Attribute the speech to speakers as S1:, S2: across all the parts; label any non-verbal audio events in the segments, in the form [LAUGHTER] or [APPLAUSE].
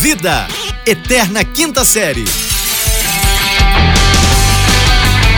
S1: Vida, Eterna Quinta Série.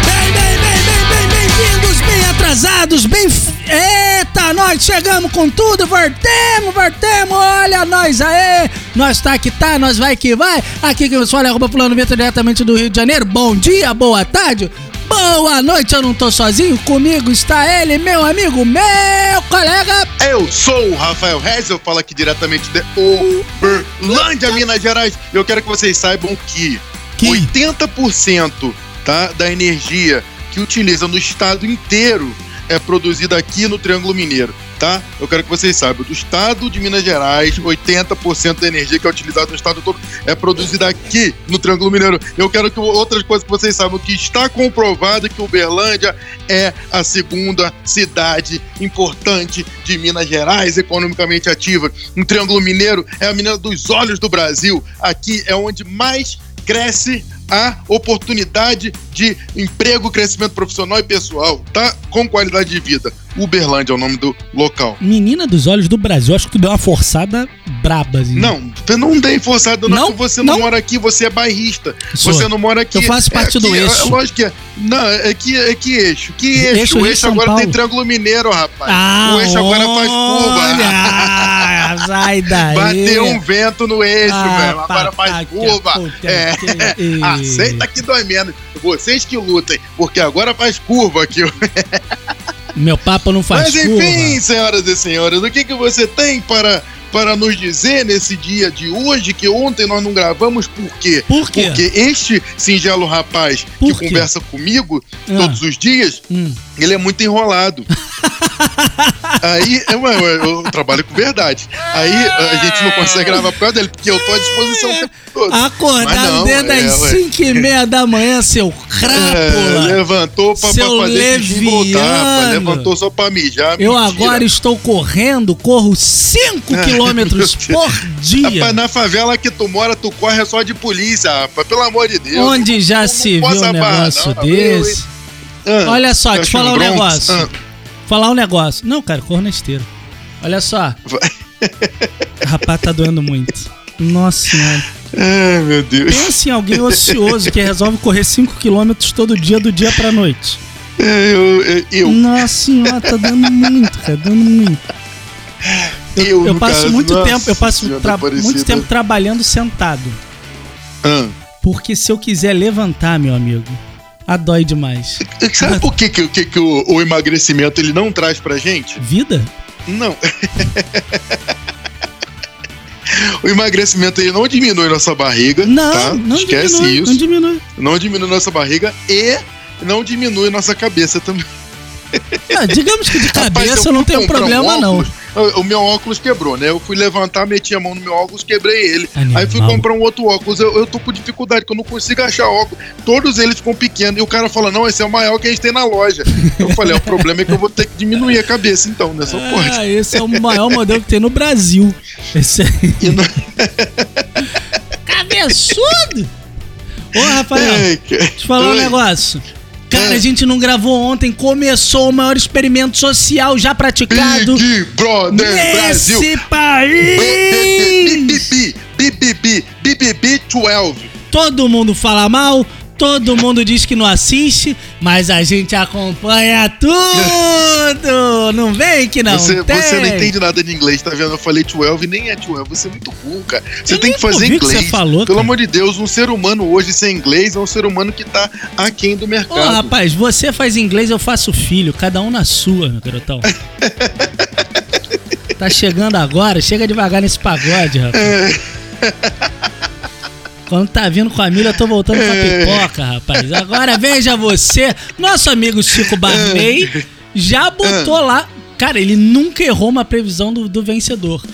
S2: Bem, bem, bem, bem, bem, bem-vindos, bem atrasados, bem. Eita, nós chegamos com tudo, voltemos, voltemos, olha nós aí, nós tá que tá, nós vai que vai. Aqui que eu sou, arroba Fulano diretamente do Rio de Janeiro. Bom dia, boa tarde, boa noite, eu não tô sozinho, comigo está ele, meu amigo, meu colega.
S3: Eu sou o Rafael Reis, eu falo aqui diretamente de Uberlândia, Minas Gerais. Eu quero que vocês saibam que,
S2: Que?
S3: 80% tá, da energia que utiliza no estado inteiro é produzida aqui no Triângulo Mineiro, tá? Eu quero que vocês saibam, do estado de Minas Gerais, 80% da energia que é utilizada no estado todo é produzida aqui no Triângulo Mineiro. Eu quero que outras coisas que vocês saibam, que está comprovado que Uberlândia é a segunda cidade importante de Minas Gerais, economicamente ativa. Um Triângulo Mineiro é a menina dos olhos do Brasil. Aqui é onde mais cresce a oportunidade de emprego, crescimento profissional e pessoal, tá? Com qualidade de vida. Uberlândia é o nome do local.
S2: Menina dos olhos do Brasil, acho que tu deu uma forçada braba, assim.
S3: Não, você não tem forçado, não,
S2: Não?
S3: porque você não,
S2: Não?
S3: mora aqui, você é bairrista.
S2: Sou.
S3: Você não mora aqui.
S2: Eu faço parte
S3: é
S2: do eixo.
S3: É, lógico que é. Não, é que, é que eixo. Que eixo?
S2: Eixo
S3: o eixo agora tem
S2: Paulo.
S3: Triângulo Mineiro, rapaz.
S2: Ah,
S3: o eixo agora faz
S2: olha,
S3: curva. [LAUGHS]
S2: Sai daí.
S3: Bateu um vento no eixo,
S2: Ah,
S3: velho. Agora faz
S2: pá,
S3: curva.
S2: puta
S3: É.
S2: que- [LAUGHS]
S3: Aceita que dói menos. Vocês que lutem, porque agora faz curva aqui. [LAUGHS]
S2: Meu papo não faz
S3: Mas
S2: curva.
S3: enfim, senhoras e senhores, o que, que você tem para, para nos dizer nesse dia de hoje, que ontem nós não gravamos, por quê?
S2: Por quê?
S3: Porque este singelo rapaz
S2: Por
S3: que
S2: quê?
S3: conversa comigo
S2: Ah.
S3: todos os dias,
S2: Hum.
S3: ele é muito enrolado. [LAUGHS] Aí, é, ué, ué, eu trabalho com verdade. Aí a gente não consegue gravar por causa dele, porque eu tô à disposição o tempo todo.
S2: Acordado
S3: não,
S2: desde
S3: é,
S2: as
S3: ué.
S2: 5 e meia da manhã, seu
S3: É,
S2: crápula.
S3: levantou pra, pra
S2: Seu
S3: fazer xixi e voltar,
S2: leviano.
S3: Levantou só pra mijar.
S2: Eu
S3: mentira.
S2: agora estou correndo, corro 5 [LAUGHS]
S3: Ai,
S2: quilômetros por dia.
S3: Rapaz, na favela que tu mora, tu corre só de polícia, rapaz. Pelo amor de Deus.
S2: Onde já
S3: não
S2: se viu um negócio
S3: não, eu,
S2: desse?
S3: Ah,
S2: Olha só, te
S3: acho
S2: falar um negócio.
S3: ah,
S2: Falar um negócio. Não, cara, corro na esteira. Olha só. Rapaz, tá doendo muito. Nossa senhora.
S3: Ai, meu Deus.
S2: Pensa em alguém ocioso que resolve correr 5km todo dia, do dia pra noite.
S3: É, Eu, eu, eu,
S2: Nossa senhora, tá dando muito, cara, dando muito.
S3: eu,
S2: Eu
S3: no
S2: passo
S3: caso,
S2: muito
S3: nossa
S2: tempo, eu passo
S3: Senhora
S2: tra- muito tempo trabalhando sentado.
S3: Ah.
S2: Porque se eu quiser levantar, meu amigo, a dói demais.
S3: Sabe por que, que, que, que o, o emagrecimento ele não traz pra gente?
S2: Vida?
S3: Não. [LAUGHS] o emagrecimento ele não diminui nossa barriga.
S2: Não,
S3: tá?
S2: não
S3: Esquece
S2: diminui,
S3: isso.
S2: não diminui.
S3: não diminui nossa barriga e não diminui nossa cabeça também. [LAUGHS]
S2: Ah, digamos que de
S3: Rapaz,
S2: cabeça eu não tenho
S3: comprar um
S2: problema, não.
S3: o- meu óculos quebrou, né? Eu fui levantar, meti a mão no meu óculos, quebrei ele.
S2: Animal.
S3: Aí fui comprar um outro óculos. Eu, eu tô com dificuldade, que eu não consigo achar óculos. Todos eles ficam pequenos. E o cara fala: não, esse é o maior que a gente tem na loja. Eu falei: o problema é que eu vou ter que diminuir a cabeça, então, né? Só pode.
S2: Ah, esse é o maior modelo que tem no Brasil. Esse aí.
S3: Não-
S2: Cabeçudo! Ô, Rafael,
S3: Ai, cara.
S2: deixa eu te falar um
S3: Oi.
S2: negócio. Cara,
S3: Ah.
S2: a gente não gravou ontem, começou o maior experimento social já praticado
S3: Big Brother Brasil.
S2: nesse país!
S3: BBB, BBB, BBB 12.
S2: Todo mundo fala mal, todo mundo diz que não assiste, mas a gente acompanha tudo! Não vem que não
S3: você,
S2: tem!
S3: você não entende nada de inglês, tá vendo? Eu falei 12 e nem é 12. Você é muito burro, cara. Você
S2: Eu
S3: tem que fazer
S2: o que
S3: inglês.
S2: você falou,
S3: Pelo
S2: cara.
S3: amor de Deus, um ser humano hoje sem inglês é um ser humano que tá aquém do
S2: Ô,
S3: mercado.
S2: rapaz, você faz inglês, eu faço filho, cada um na sua, meu garotão. [LAUGHS] tá chegando agora, chega devagar nesse pagode, rapaz. [LAUGHS] Quando tá vindo com a milha, eu tô voltando com a pipoca, rapaz. Agora veja você, nosso amigo Chico Barney já botou lá. Cara, ele nunca errou uma previsão do, do vencedor.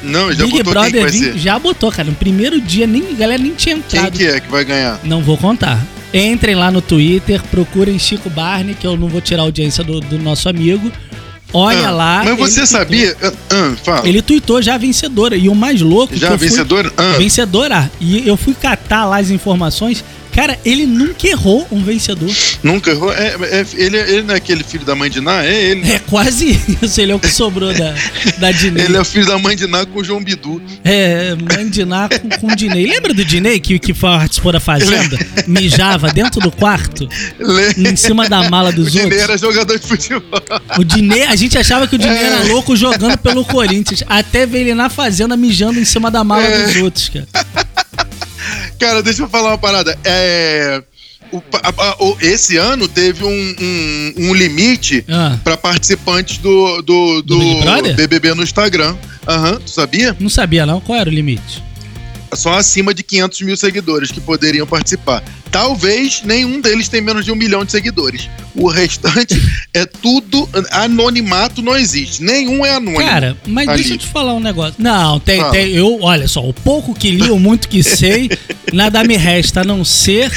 S3: Não, já
S2: Big
S3: botou quem que
S2: Brother
S3: vai
S2: 20
S3: ser.
S2: já botou, cara. No primeiro dia, nem, a galera nem tinha
S3: Quem
S2: entrado.
S3: que é que vai ganhar?
S2: Não vou contar. Entrem lá no Twitter, procurem Chico Barney, que eu não vou tirar a audiência do, do nosso amigo. Olha
S3: Ah,
S2: lá.
S3: Mas você sabia? Ah, ah,
S2: ele tweetou já a vencedora. E o mais louco.
S3: Já
S2: que eu fui-
S3: vencedor? Ah.
S2: Vencedora. E eu fui catar lá as informações. Cara, ele nunca errou um vencedor.
S3: Nunca errou. É, é- ele, ele não é aquele filho da mãe de Ná? É ele.
S2: É quase isso. Ele é o que sobrou da, da Dinei.
S3: Ele é o filho da mãe de Ná com o João Bidu.
S2: É, Mandiná com, com o Dinei. Lembra do Dinei que, que participou da Fazenda? Mijava dentro do quarto, em cima da mala
S3: o
S2: dos
S3: Dinei
S2: outros.
S3: era jogador de futebol.
S2: O Dinei, a gente achava que o Dinei
S3: É.
S2: era louco jogando pelo Corinthians. Até ver ele na Fazenda mijando em cima da mala
S3: É.
S2: dos outros, cara.
S3: Cara, deixa eu falar uma parada. É. o a- a- o- esse ano teve um, um, um limite
S2: Ah,
S3: pra participantes do, do,
S2: Do
S3: do BBB no Instagram. Aham, tu sabia?
S2: não sabia não. Qual era o limite?
S3: Só acima de 500 mil seguidores que poderiam participar. Talvez nenhum deles tenha menos de um milhão de seguidores. O restante [LAUGHS] é tudo. Anonimato não existe. Nenhum é anônimo.
S2: Cara, mas
S3: ali.
S2: deixa eu te falar um negócio. Não, tem,
S3: Fala.
S2: tem. Eu, olha só, o pouco que li, o muito que sei, [LAUGHS] nada me resta a não ser.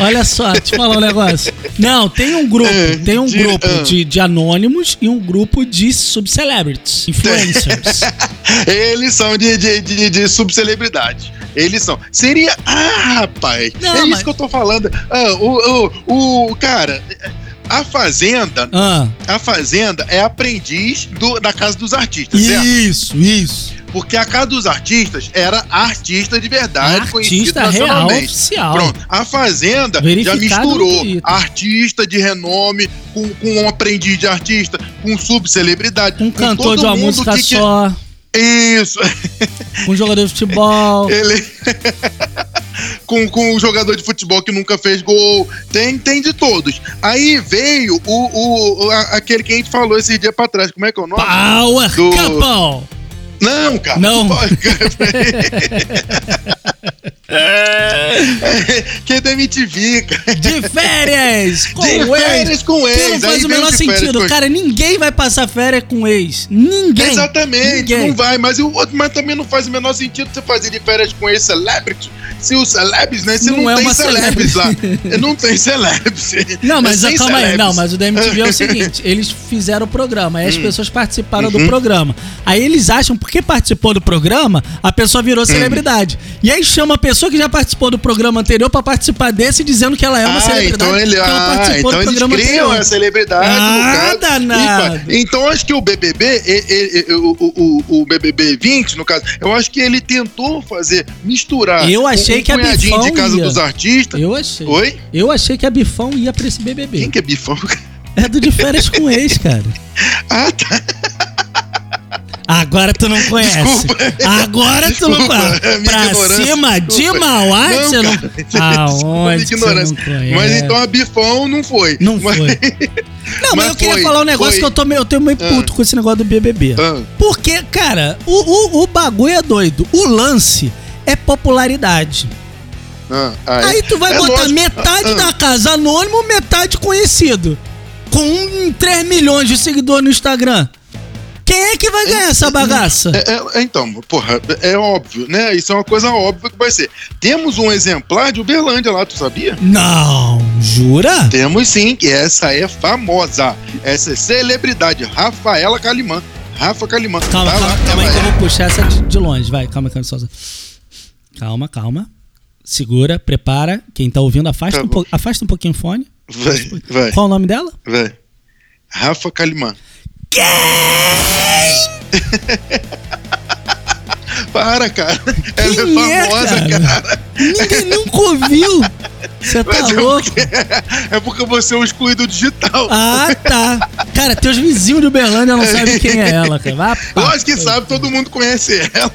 S2: Olha só, te falar um negócio. Não, tem um grupo,
S3: É,
S2: tem um
S3: de-
S2: grupo
S3: ah.
S2: de, de anônimos e um grupo de subcelebrities, influencers. [LAUGHS]
S3: Eles são de, de, de, de subcelebridade. Eles são. Seria. Ah, rapaz!
S2: Não,
S3: é
S2: mas-
S3: isso que eu tô falando. Ah, o, o, o. Cara, a Fazenda.
S2: Ah,
S3: A Fazenda é aprendiz do- da Casa dos Artistas, certo?
S2: isso, isso.
S3: Porque a Casa dos Artistas era artista de verdade, conhecido
S2: Artista real
S3: nacionalmente.
S2: oficial.
S3: Pronto, a Fazenda já misturou artista de renome com, com um aprendiz de artista, com subcelebridade.
S2: Um
S3: com
S2: cantor de uma música
S3: que- que-
S2: só,
S3: Isso, [LAUGHS]
S2: com um jogador de futebol.
S3: ele. [LAUGHS] com, com um jogador de futebol que nunca fez gol. Tem, tem de todos. Aí veio o, o, a- aquele que a gente falou esse dia pra trás. Como é que é o nome?
S2: Power
S3: Do-
S2: Couple!
S3: Não, cara.
S2: Não.
S3: que é da MTV, cara. [LAUGHS]
S2: De férias! Com
S3: De
S2: o ex.
S3: férias com
S2: Que
S3: ex.
S2: não
S3: Aí
S2: faz o
S3: veio
S2: menor sentido.
S3: ex.
S2: Cara, ninguém vai passar férias com ex. Ninguém.
S3: Exatamente,
S2: Ninguém.
S3: não vai, mas, o outro, mas também não faz o menor sentido você fazer de férias com esse celebrity. Se os celebs, né? Se
S2: Não
S3: não,
S2: é
S3: tem
S2: uma
S3: celebs lá. [LAUGHS] Não tem celebs.
S2: Não, mas
S3: É
S2: calma aí.
S3: celebs.
S2: Não, mas o da MTV é o [LAUGHS] seguinte: eles fizeram o programa, aí as
S3: Hum.
S2: pessoas participaram do
S3: Uhum.
S2: programa. Aí eles acham, porque participou do programa, a pessoa
S3: Hum.
S2: virou celebridade. E aí chama a pessoa que já participou do programa anterior pra participar desse, dizendo que ela é uma
S3: Ah,
S2: celebridade.
S3: então, ele, ah, então eles criam a celebridade
S2: Ah,
S3: no caso.
S2: danado.
S3: E Então acho que o BBB, e- e- e- o, o, o, BBB 20, no caso, eu acho que ele tentou fazer, misturar
S2: Eu achei
S3: um, um
S2: que a Bifão
S3: de Casa
S2: ia.
S3: dos Artistas.
S2: Eu achei.
S3: Oi?
S2: Eu achei que a Bifão ia pra esse BBB.
S3: Quem que é Bifão?
S2: É do de férias com ex, cara. [LAUGHS]
S3: Ah, tá.
S2: Agora tu não conhece.
S3: Desculpa.
S2: Agora tu não
S3: Desculpa,
S2: conhece.
S3: é
S2: Pra
S3: ignorância,
S2: cima de
S3: desculpa.
S2: Mauá,
S3: Não,
S2: você não.
S3: cara, desculpa,
S2: Aonde não
S3: ignorância.
S2: conhece?
S3: Mas então a Bifão não foi.
S2: Não
S3: Mas-
S2: foi. [LAUGHS] Não, mas,
S3: Mas
S2: eu queria
S3: foi,
S2: falar um negócio
S3: foi.
S2: que eu tô meio, eu tô meio
S3: Ah.
S2: puto com esse negócio do BBB.
S3: Ah,
S2: Porque, cara, o, o, o bagulho é doido. O lance é popularidade.
S3: ah, ah, é.
S2: Aí tu vai
S3: É
S2: botar
S3: lógico.
S2: metade
S3: Ah,
S2: da casa anônimo, metade conhecido. Com um, 3 milhões de seguidores no Instagram. Quem é que vai ganhar essa bagaça?
S3: É, é, então, porra, é óbvio, né? Isso é uma coisa óbvia que vai ser. Temos um exemplar de Uberlândia lá, tu sabia?
S2: Não, jura?
S3: Temos sim, que essa é famosa. Essa é celebridade, Rafaela Calimã. Rafa Calimã.
S2: Calma,
S3: Tá
S2: calma,
S3: lá,
S2: calma aí
S3: ela
S2: que eu
S3: é.
S2: vou puxar essa de, de longe. Vai, calma, calma, Souza. Calma, calma. Segura, prepara. Quem tá ouvindo, afasta,
S3: Tá
S2: um, po- afasta um pouquinho o fone.
S3: Vai, vai,
S2: Qual o nome dela?
S3: vai. Rafa Calimã. [LAUGHS] Para, cara. Ela
S2: Quem
S3: é
S2: é,
S3: famosa,
S2: cara?
S3: cara.
S2: Ninguém nunca ouviu. Você tá
S3: Mas é
S2: louco?
S3: porque- [LAUGHS] É porque você é um excluído digital.
S2: Ah, tá. Cara, teus vizinhos de Uberlândia não sabem quem é ela, cara. Vai, pá.
S3: Lógico que sabe, todo mundo conhece ela.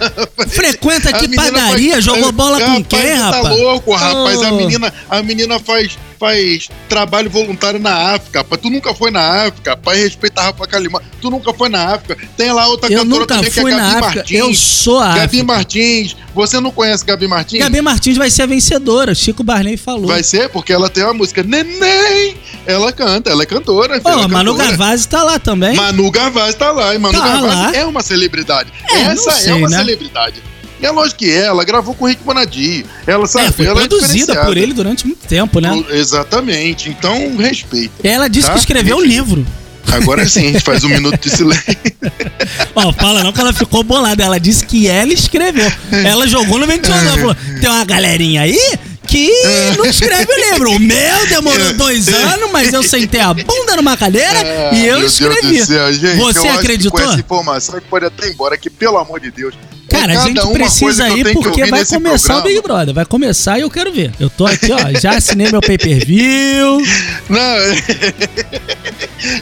S2: Frequenta que padaria,
S3: faz-
S2: jogou bola com
S3: Rapaz,
S2: quem,
S3: você
S2: rapaz?
S3: Tá louco, rapaz. A
S2: Oh.
S3: menina, a menina faz, faz trabalho voluntário na África, rapaz. Tu nunca foi na África, rapaz. Respeita a Rafa Kalimã. Tu nunca foi na África. Tem lá outra
S2: Eu
S3: cantora
S2: nunca
S3: também
S2: fui
S3: que é
S2: na
S3: Gabi
S2: África.
S3: Martins.
S2: Eu sou a
S3: Gabi
S2: África.
S3: Martins. Você não conhece Gabi Martins?
S2: Gabi Martins vai ser a vencedora. Chico Barney falou.
S3: Vai ser porque ela tem uma música Neném. Ela canta, ela é cantora.
S2: Ó,
S3: ela é
S2: Manu
S3: cantora.
S2: Gavazzi tá lá também.
S3: Manu Gavassi tá lá, e Manu
S2: Tá
S3: Gavassi
S2: lá.
S3: é uma celebridade.
S2: É,
S3: Essa
S2: sei,
S3: é uma
S2: né?
S3: celebridade. É lógico que é, ela gravou com o Rick Bonadio. Ela sabe,
S2: é, foi
S3: ela é
S2: produzida
S3: diferenciada.
S2: por ele durante muito tempo, né?
S3: Exatamente. Então, respeito.
S2: Ela disse
S3: Tá?
S2: que escreveu o livro.
S3: Agora sim, a gente faz um [LAUGHS] minuto de silêncio.
S2: Ó, fala não que ela ficou bolada. Ela disse que ela escreveu. Ela jogou no ventilador. Ela falou: tem uma galerinha aí que que não escreve o livro. O meu demorou dois anos, mas eu sentei a bunda numa cadeira
S3: Ah,
S2: e eu escrevi.
S3: Céu, gente,
S2: Você
S3: eu acho que
S2: acreditou?
S3: com essa informação que pode até ir embora, que pelo amor de Deus. é
S2: Cara, a gente precisa ir porque vai começar o
S3: programa.
S2: Big Brother. Vai começar e eu quero ver. Eu tô aqui, ó, já assinei meu pay-per-view. [LAUGHS]
S3: Não,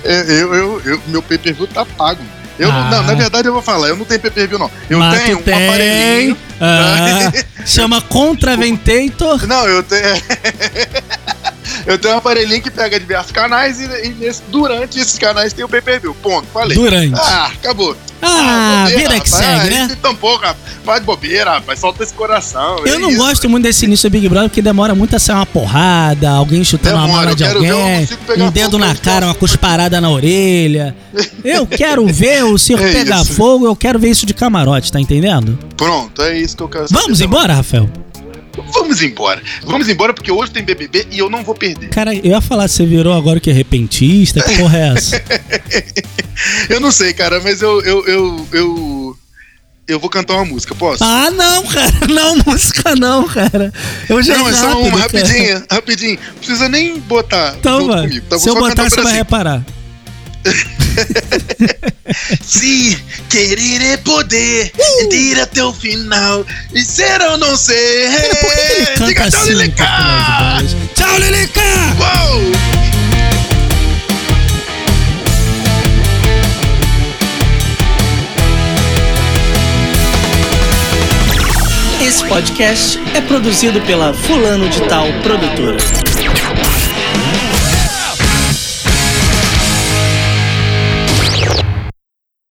S3: eu, eu, eu- eu- meu pay-per-view tá pago. Eu,
S2: Ah.
S3: não, na verdade eu vou falar, eu não tenho pay-per-view não. Eu
S2: Mas
S3: tenho um
S2: tem.
S3: aparelhinho.
S2: Ah, chama Contraventator. [LAUGHS]
S3: Não, eu tenho. [LAUGHS] eu tenho um aparelhinho que pega diversos canais e, e nesse- durante esses canais tem o pay-per-view. Ponto, falei.
S2: Durante.
S3: Ah, acabou.
S2: Ah,
S3: bobeira,
S2: vida que
S3: rapaz.
S2: segue, né?
S3: Tampouco, rapaz. Faz de bobeira, rapaz. Solta esse coração.
S2: Eu
S3: é
S2: não
S3: isso.
S2: gosto muito desse início do Big Brother porque demora muito a ser uma porrada, alguém chutando
S3: Demora,
S2: a mala de alguém, um dedo na cara, uma cusparada na orelha. Eu quero ver o [LAUGHS] circo
S3: É
S2: pegar fogo, eu quero ver isso de camarote, tá entendendo?
S3: Pronto, é isso que eu quero saber.
S2: Vamos embora, Rafael?
S3: Vamos embora. Vamos embora porque hoje tem BBB e eu não vou perder.
S2: Cara, eu ia falar, você virou agora que é repentista, que porra é essa? [LAUGHS]
S3: Eu não sei, cara, mas eu eu, eu, eu, eu vou cantar uma música, posso?
S2: Ah, não, cara, [LAUGHS] não, música não, cara. Eu já
S3: não, é só
S2: rápido,
S3: uma,
S2: cara.
S3: rapidinho, rapidinho. Não precisa nem botar
S2: Então, mano,
S3: comigo. Tá?
S2: se eu botar, você vai reparar. [LAUGHS] [LAUGHS]
S3: Se querer é poder, ir até o final, e ser ou não ser.
S2: Cara, por que, que ele canta
S3: Diga tchau,
S2: assim?
S3: Lilica!
S2: Tchau, Lilica!
S3: Uou!
S2: Esse podcast é produzido pela Fulano de Tal Produtora.